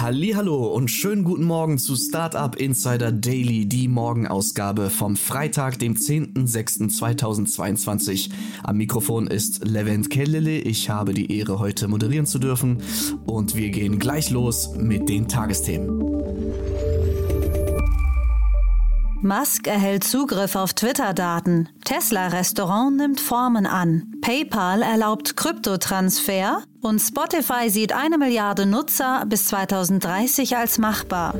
Hallo und schönen guten Morgen zu Startup Insider Daily, die Morgenausgabe vom Freitag, dem 10.06.2022. Am Mikrofon ist Levent Kellele. Ich habe die Ehre, heute moderieren zu dürfen und wir gehen gleich los mit den Tagesthemen. Musk erhält Zugriff auf Twitter-Daten. Tesla-Restaurant nimmt Formen an. PayPal erlaubt Kryptotransfer. Und Spotify sieht eine Milliarde Nutzer bis 2030 als machbar.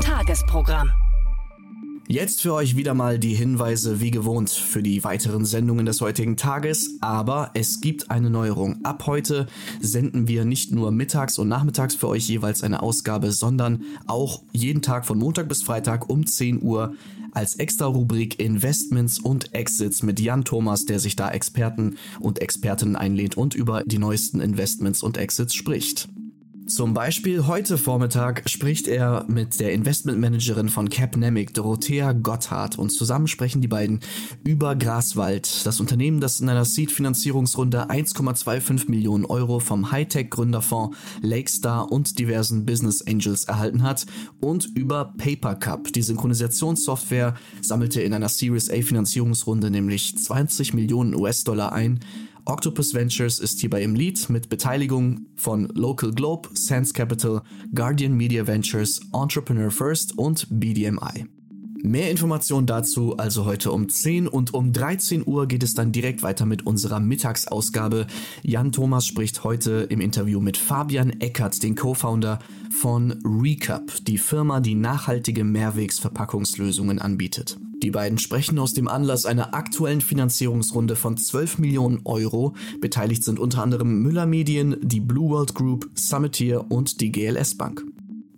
Tagesprogramm. Jetzt für euch wieder mal die Hinweise wie gewohnt für die weiteren Sendungen des heutigen Tages, aber es gibt eine Neuerung. Ab heute senden wir nicht nur mittags und nachmittags für euch jeweils eine Ausgabe, sondern auch jeden Tag von Montag bis Freitag um 10 Uhr als extra Rubrik Investments und Exits mit Jan Thomas, der sich da Experten und Expertinnen einlädt und über die neuesten Investments und Exits spricht. Zum Beispiel heute Vormittag spricht er mit der Investmentmanagerin von Capnemic, Dorothea Gotthard, und zusammen sprechen die beiden über Graswald, das Unternehmen, das in einer Seed-Finanzierungsrunde 1,25 Millionen Euro vom Hightech-Gründerfonds Lakestar und diversen Business Angels erhalten hat, und über Papercup. Die Synchronisationssoftware sammelte in einer Series A Finanzierungsrunde nämlich 20 Millionen US-Dollar ein Octopus Ventures ist hierbei im Lead mit Beteiligung von Local Globe, Sense Capital, Guardian Media Ventures, Entrepreneur First und BDMI. Mehr Informationen dazu also heute um 10 und um 13 Uhr geht es dann direkt weiter mit unserer Mittagsausgabe. Jan Thomas spricht heute im Interview mit Fabian Eckert, den Co-Founder von Recap, die Firma, die nachhaltige Mehrwegsverpackungslösungen anbietet. Die beiden sprechen aus dem Anlass einer aktuellen Finanzierungsrunde von 12 Millionen Euro. Beteiligt sind unter anderem Müller Medien, die Blue World Group, Summitier und die GLS Bank.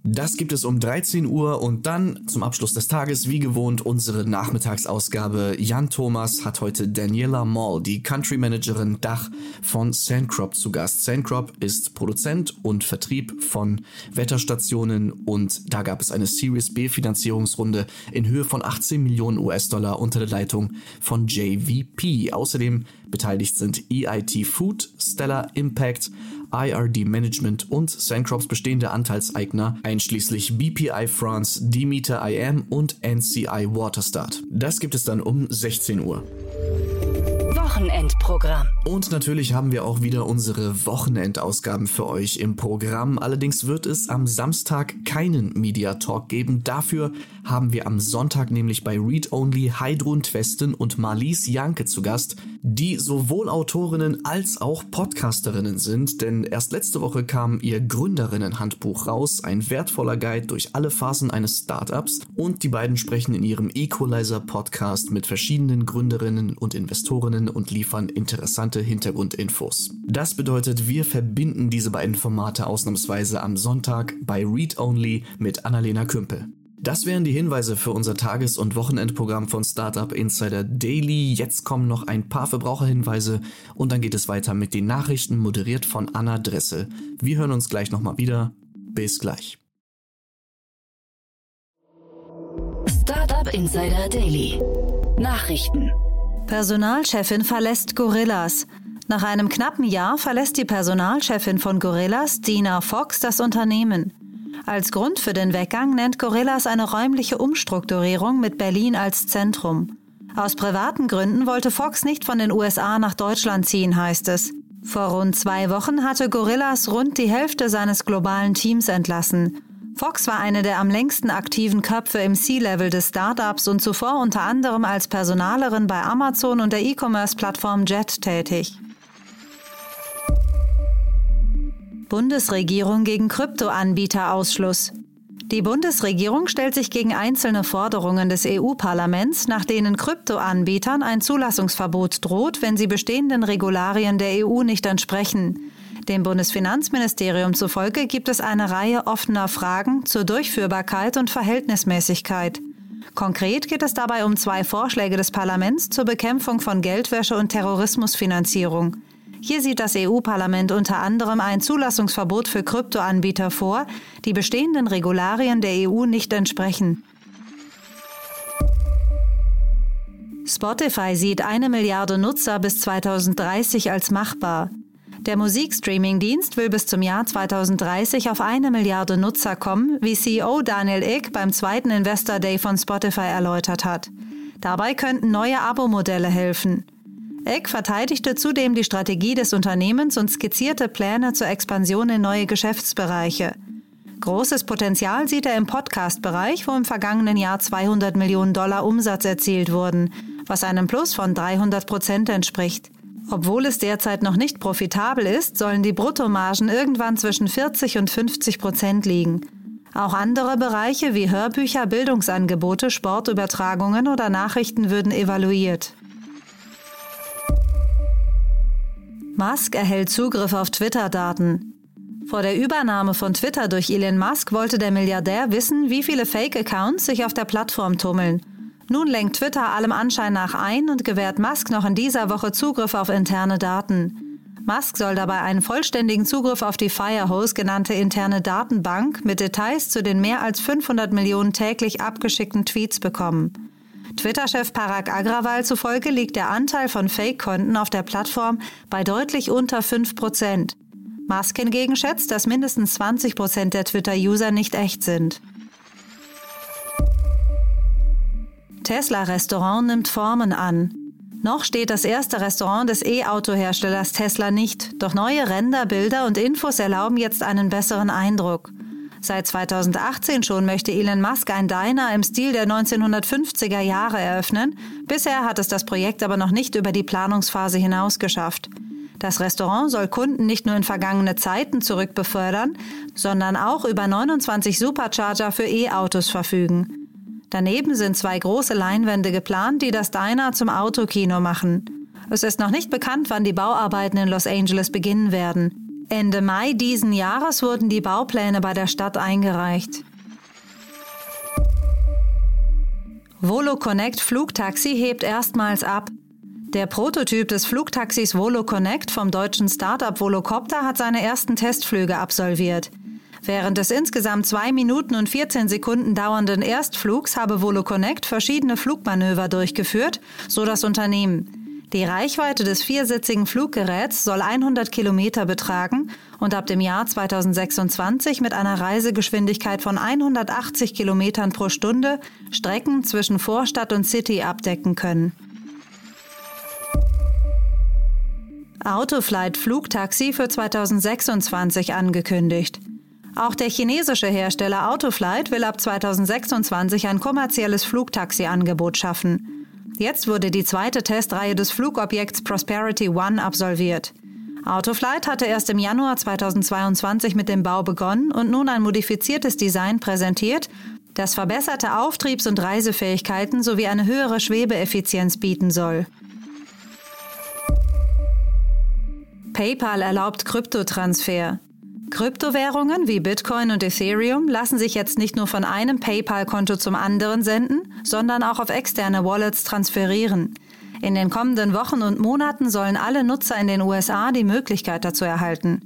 Das gibt es um 13 Uhr und dann zum Abschluss des Tages wie gewohnt unsere Nachmittagsausgabe. Jan Thomas hat heute Daniela Mall, die Country Managerin Dach von Sandcrop zu Gast. Sandcrop ist Produzent und Vertrieb von Wetterstationen und da gab es eine Series B Finanzierungsrunde in Höhe von 18 Millionen US-Dollar unter der Leitung von JVP. Außerdem beteiligt sind EIT Food, Stellar Impact, IRD Management und Sandcrops bestehende Anteilseigner, einschließlich BPI France, Demeter IM und NCI Waterstart. Das gibt es dann um 16 Uhr. Wochenendprogramm. Und natürlich haben wir auch wieder unsere Wochenendausgaben für euch im Programm. Allerdings wird es am Samstag keinen Media Talk geben. Dafür haben wir am Sonntag nämlich bei Read Only Heidrun Twesten und Marlies Janke zu Gast, die sowohl Autorinnen als auch Podcasterinnen sind, denn erst letzte Woche kam ihr Gründerinnenhandbuch raus, ein wertvoller Guide durch alle Phasen eines Startups und die beiden sprechen in ihrem Equalizer Podcast mit verschiedenen Gründerinnen und Investorinnen und liefern interessante Hintergrundinfos. Das bedeutet, wir verbinden diese beiden Formate ausnahmsweise am Sonntag bei Read Only mit Annalena Kümpel. Das wären die Hinweise für unser Tages- und Wochenendprogramm von Startup Insider Daily. Jetzt kommen noch ein paar Verbraucherhinweise und dann geht es weiter mit den Nachrichten, moderiert von Anna Dressel. Wir hören uns gleich nochmal wieder. Bis gleich. Startup Insider Daily. Nachrichten. Personalchefin verlässt Gorillas. Nach einem knappen Jahr verlässt die Personalchefin von Gorillas, Dina Fox, das Unternehmen. Als Grund für den Weggang nennt Gorillas eine räumliche Umstrukturierung mit Berlin als Zentrum. Aus privaten Gründen wollte Fox nicht von den USA nach Deutschland ziehen, heißt es. Vor rund zwei Wochen hatte Gorillas rund die Hälfte seines globalen Teams entlassen. Fox war eine der am längsten aktiven Köpfe im C-Level des Startups und zuvor unter anderem als Personalerin bei Amazon und der E-Commerce-Plattform Jet tätig. Bundesregierung gegen Kryptoanbieterausschluss. Die Bundesregierung stellt sich gegen einzelne Forderungen des EU-Parlaments, nach denen Kryptoanbietern ein Zulassungsverbot droht, wenn sie bestehenden Regularien der EU nicht entsprechen. Dem Bundesfinanzministerium zufolge gibt es eine Reihe offener Fragen zur Durchführbarkeit und Verhältnismäßigkeit. Konkret geht es dabei um zwei Vorschläge des Parlaments zur Bekämpfung von Geldwäsche und Terrorismusfinanzierung. Hier sieht das EU-Parlament unter anderem ein Zulassungsverbot für Kryptoanbieter vor, die bestehenden Regularien der EU nicht entsprechen. Spotify sieht eine Milliarde Nutzer bis 2030 als machbar. Der Musikstreaming-Dienst will bis zum Jahr 2030 auf eine Milliarde Nutzer kommen, wie CEO Daniel Ick beim zweiten Investor Day von Spotify erläutert hat. Dabei könnten neue Abo-Modelle helfen. Eck verteidigte zudem die Strategie des Unternehmens und skizzierte Pläne zur Expansion in neue Geschäftsbereiche. Großes Potenzial sieht er im Podcast-Bereich, wo im vergangenen Jahr 200 Millionen Dollar Umsatz erzielt wurden, was einem Plus von 300 Prozent entspricht. Obwohl es derzeit noch nicht profitabel ist, sollen die Bruttomargen irgendwann zwischen 40 und 50 Prozent liegen. Auch andere Bereiche wie Hörbücher, Bildungsangebote, Sportübertragungen oder Nachrichten würden evaluiert. Musk erhält Zugriff auf Twitter-Daten. Vor der Übernahme von Twitter durch Elon Musk wollte der Milliardär wissen, wie viele Fake-Accounts sich auf der Plattform tummeln. Nun lenkt Twitter allem Anschein nach ein und gewährt Musk noch in dieser Woche Zugriff auf interne Daten. Musk soll dabei einen vollständigen Zugriff auf die Firehose genannte interne Datenbank mit Details zu den mehr als 500 Millionen täglich abgeschickten Tweets bekommen. Twitter-Chef Parag Agrawal zufolge liegt der Anteil von Fake-Konten auf der Plattform bei deutlich unter 5 Prozent. Musk hingegen schätzt, dass mindestens 20 Prozent der Twitter-User nicht echt sind. Tesla-Restaurant nimmt Formen an. Noch steht das erste Restaurant des E-Auto-Herstellers Tesla nicht, doch neue Ränder, Bilder und Infos erlauben jetzt einen besseren Eindruck. Seit 2018 schon möchte Elon Musk ein Diner im Stil der 1950er Jahre eröffnen. Bisher hat es das Projekt aber noch nicht über die Planungsphase hinaus geschafft. Das Restaurant soll Kunden nicht nur in vergangene Zeiten zurückbefördern, sondern auch über 29 Supercharger für E-Autos verfügen. Daneben sind zwei große Leinwände geplant, die das Diner zum Autokino machen. Es ist noch nicht bekannt, wann die Bauarbeiten in Los Angeles beginnen werden. Ende Mai diesen Jahres wurden die Baupläne bei der Stadt eingereicht. Volo Connect Flugtaxi hebt erstmals ab. Der Prototyp des Flugtaxis Volo Connect vom deutschen Startup Volocopter hat seine ersten Testflüge absolviert. Während des insgesamt zwei Minuten und 14 Sekunden dauernden Erstflugs habe Volo Connect verschiedene Flugmanöver durchgeführt, so das Unternehmen. Die Reichweite des viersitzigen Fluggeräts soll 100 Kilometer betragen und ab dem Jahr 2026 mit einer Reisegeschwindigkeit von 180 Kilometern pro Stunde Strecken zwischen Vorstadt und City abdecken können. Autoflight Flugtaxi für 2026 angekündigt. Auch der chinesische Hersteller Autoflight will ab 2026 ein kommerzielles Flugtaxi-Angebot schaffen. Jetzt wurde die zweite Testreihe des Flugobjekts Prosperity One absolviert. Autoflight hatte erst im Januar 2022 mit dem Bau begonnen und nun ein modifiziertes Design präsentiert, das verbesserte Auftriebs- und Reisefähigkeiten sowie eine höhere Schwebeeffizienz bieten soll. PayPal erlaubt Kryptotransfer. Kryptowährungen wie Bitcoin und Ethereum lassen sich jetzt nicht nur von einem PayPal-Konto zum anderen senden, sondern auch auf externe Wallets transferieren. In den kommenden Wochen und Monaten sollen alle Nutzer in den USA die Möglichkeit dazu erhalten.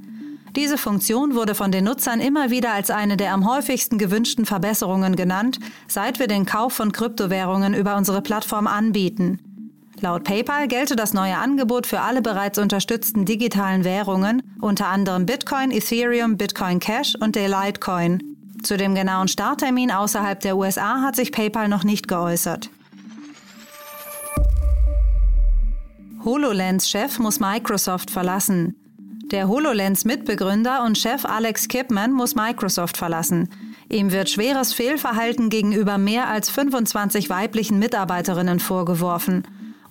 Diese Funktion wurde von den Nutzern immer wieder als eine der am häufigsten gewünschten Verbesserungen genannt, seit wir den Kauf von Kryptowährungen über unsere Plattform anbieten. Laut PayPal gelte das neue Angebot für alle bereits unterstützten digitalen Währungen, unter anderem Bitcoin, Ethereum, Bitcoin Cash und der Litecoin. Zu dem genauen Starttermin außerhalb der USA hat sich PayPal noch nicht geäußert. HoloLens-Chef muss Microsoft verlassen. Der HoloLens-Mitbegründer und Chef Alex Kipman muss Microsoft verlassen. Ihm wird schweres Fehlverhalten gegenüber mehr als 25 weiblichen Mitarbeiterinnen vorgeworfen.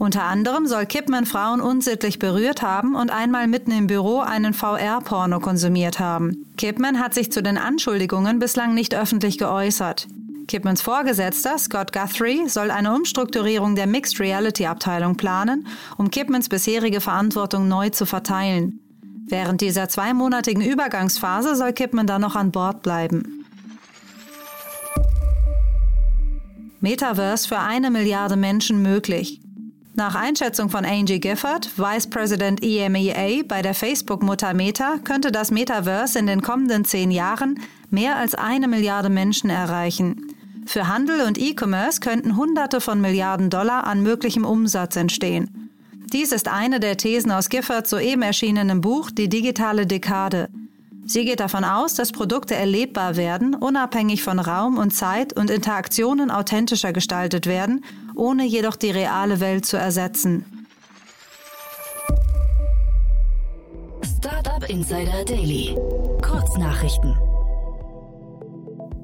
Unter anderem soll Kipman Frauen unsittlich berührt haben und einmal mitten im Büro einen VR-Porno konsumiert haben. Kipman hat sich zu den Anschuldigungen bislang nicht öffentlich geäußert. Kipmans Vorgesetzter, Scott Guthrie, soll eine Umstrukturierung der Mixed Reality Abteilung planen, um Kipmans bisherige Verantwortung neu zu verteilen. Während dieser zweimonatigen Übergangsphase soll Kipman dann noch an Bord bleiben. Metaverse für eine Milliarde Menschen möglich. Nach Einschätzung von Angie Gifford, Vice President EMEA bei der Facebook-Mutter Meta, könnte das Metaverse in den kommenden zehn Jahren mehr als eine Milliarde Menschen erreichen. Für Handel und E-Commerce könnten Hunderte von Milliarden Dollar an möglichem Umsatz entstehen. Dies ist eine der Thesen aus Giffords soeben erschienenem Buch Die digitale Dekade. Sie geht davon aus, dass Produkte erlebbar werden, unabhängig von Raum und Zeit und Interaktionen authentischer gestaltet werden, ohne jedoch die reale Welt zu ersetzen. Startup Insider Daily. Kurznachrichten.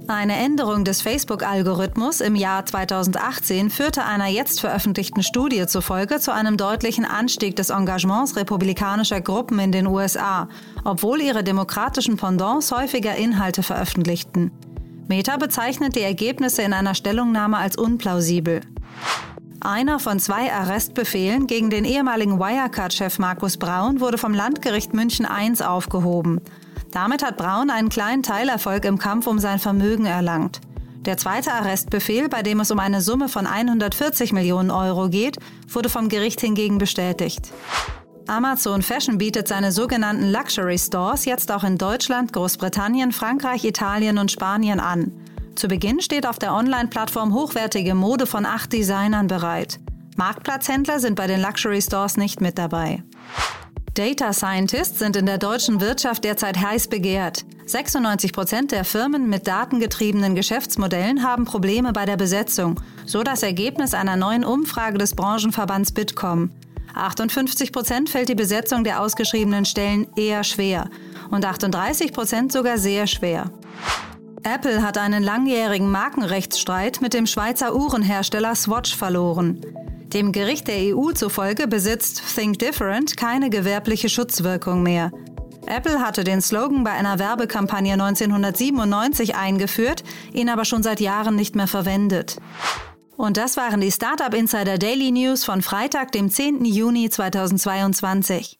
Eine Änderung des Facebook-Algorithmus im Jahr 2018 führte einer jetzt veröffentlichten Studie zufolge zu einem deutlichen Anstieg des Engagements republikanischer Gruppen in den USA, obwohl ihre demokratischen Pendants häufiger Inhalte veröffentlichten. Meta bezeichnet die Ergebnisse in einer Stellungnahme als unplausibel. Einer von zwei Arrestbefehlen gegen den ehemaligen Wirecard-Chef Markus Braun wurde vom Landgericht München I aufgehoben. Damit hat Braun einen kleinen Teilerfolg im Kampf um sein Vermögen erlangt. Der zweite Arrestbefehl, bei dem es um eine Summe von 140 Millionen Euro geht, wurde vom Gericht hingegen bestätigt. Amazon Fashion bietet seine sogenannten Luxury Stores jetzt auch in Deutschland, Großbritannien, Frankreich, Italien und Spanien an. Zu Beginn steht auf der Online-Plattform hochwertige Mode von acht Designern bereit. Marktplatzhändler sind bei den Luxury Stores nicht mit dabei. Data Scientists sind in der deutschen Wirtschaft derzeit heiß begehrt. 96 Prozent der Firmen mit datengetriebenen Geschäftsmodellen haben Probleme bei der Besetzung, so das Ergebnis einer neuen Umfrage des Branchenverbands Bitkom. 58 Prozent fällt die Besetzung der ausgeschriebenen Stellen eher schwer und 38 Prozent sogar sehr schwer. Apple hat einen langjährigen Markenrechtsstreit mit dem Schweizer Uhrenhersteller Swatch verloren. Dem Gericht der EU zufolge besitzt Think Different keine gewerbliche Schutzwirkung mehr. Apple hatte den Slogan bei einer Werbekampagne 1997 eingeführt, ihn aber schon seit Jahren nicht mehr verwendet. Und das waren die Startup Insider Daily News von Freitag, dem 10. Juni 2022.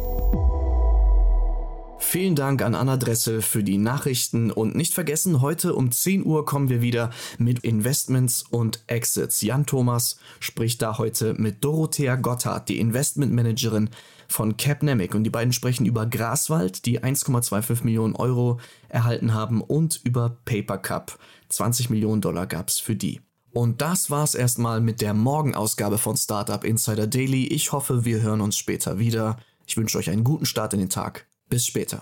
Vielen Dank an Anna Dressel für die Nachrichten und nicht vergessen, heute um 10 Uhr kommen wir wieder mit Investments und Exits. Jan Thomas spricht da heute mit Dorothea Gotthard, die Investmentmanagerin von Capnemic und die beiden sprechen über Graswald, die 1,25 Millionen Euro erhalten haben und über Papercup. 20 Millionen Dollar gab es für die. Und das war's erstmal mit der Morgenausgabe von Startup Insider Daily. Ich hoffe, wir hören uns später wieder. Ich wünsche euch einen guten Start in den Tag. Bis später.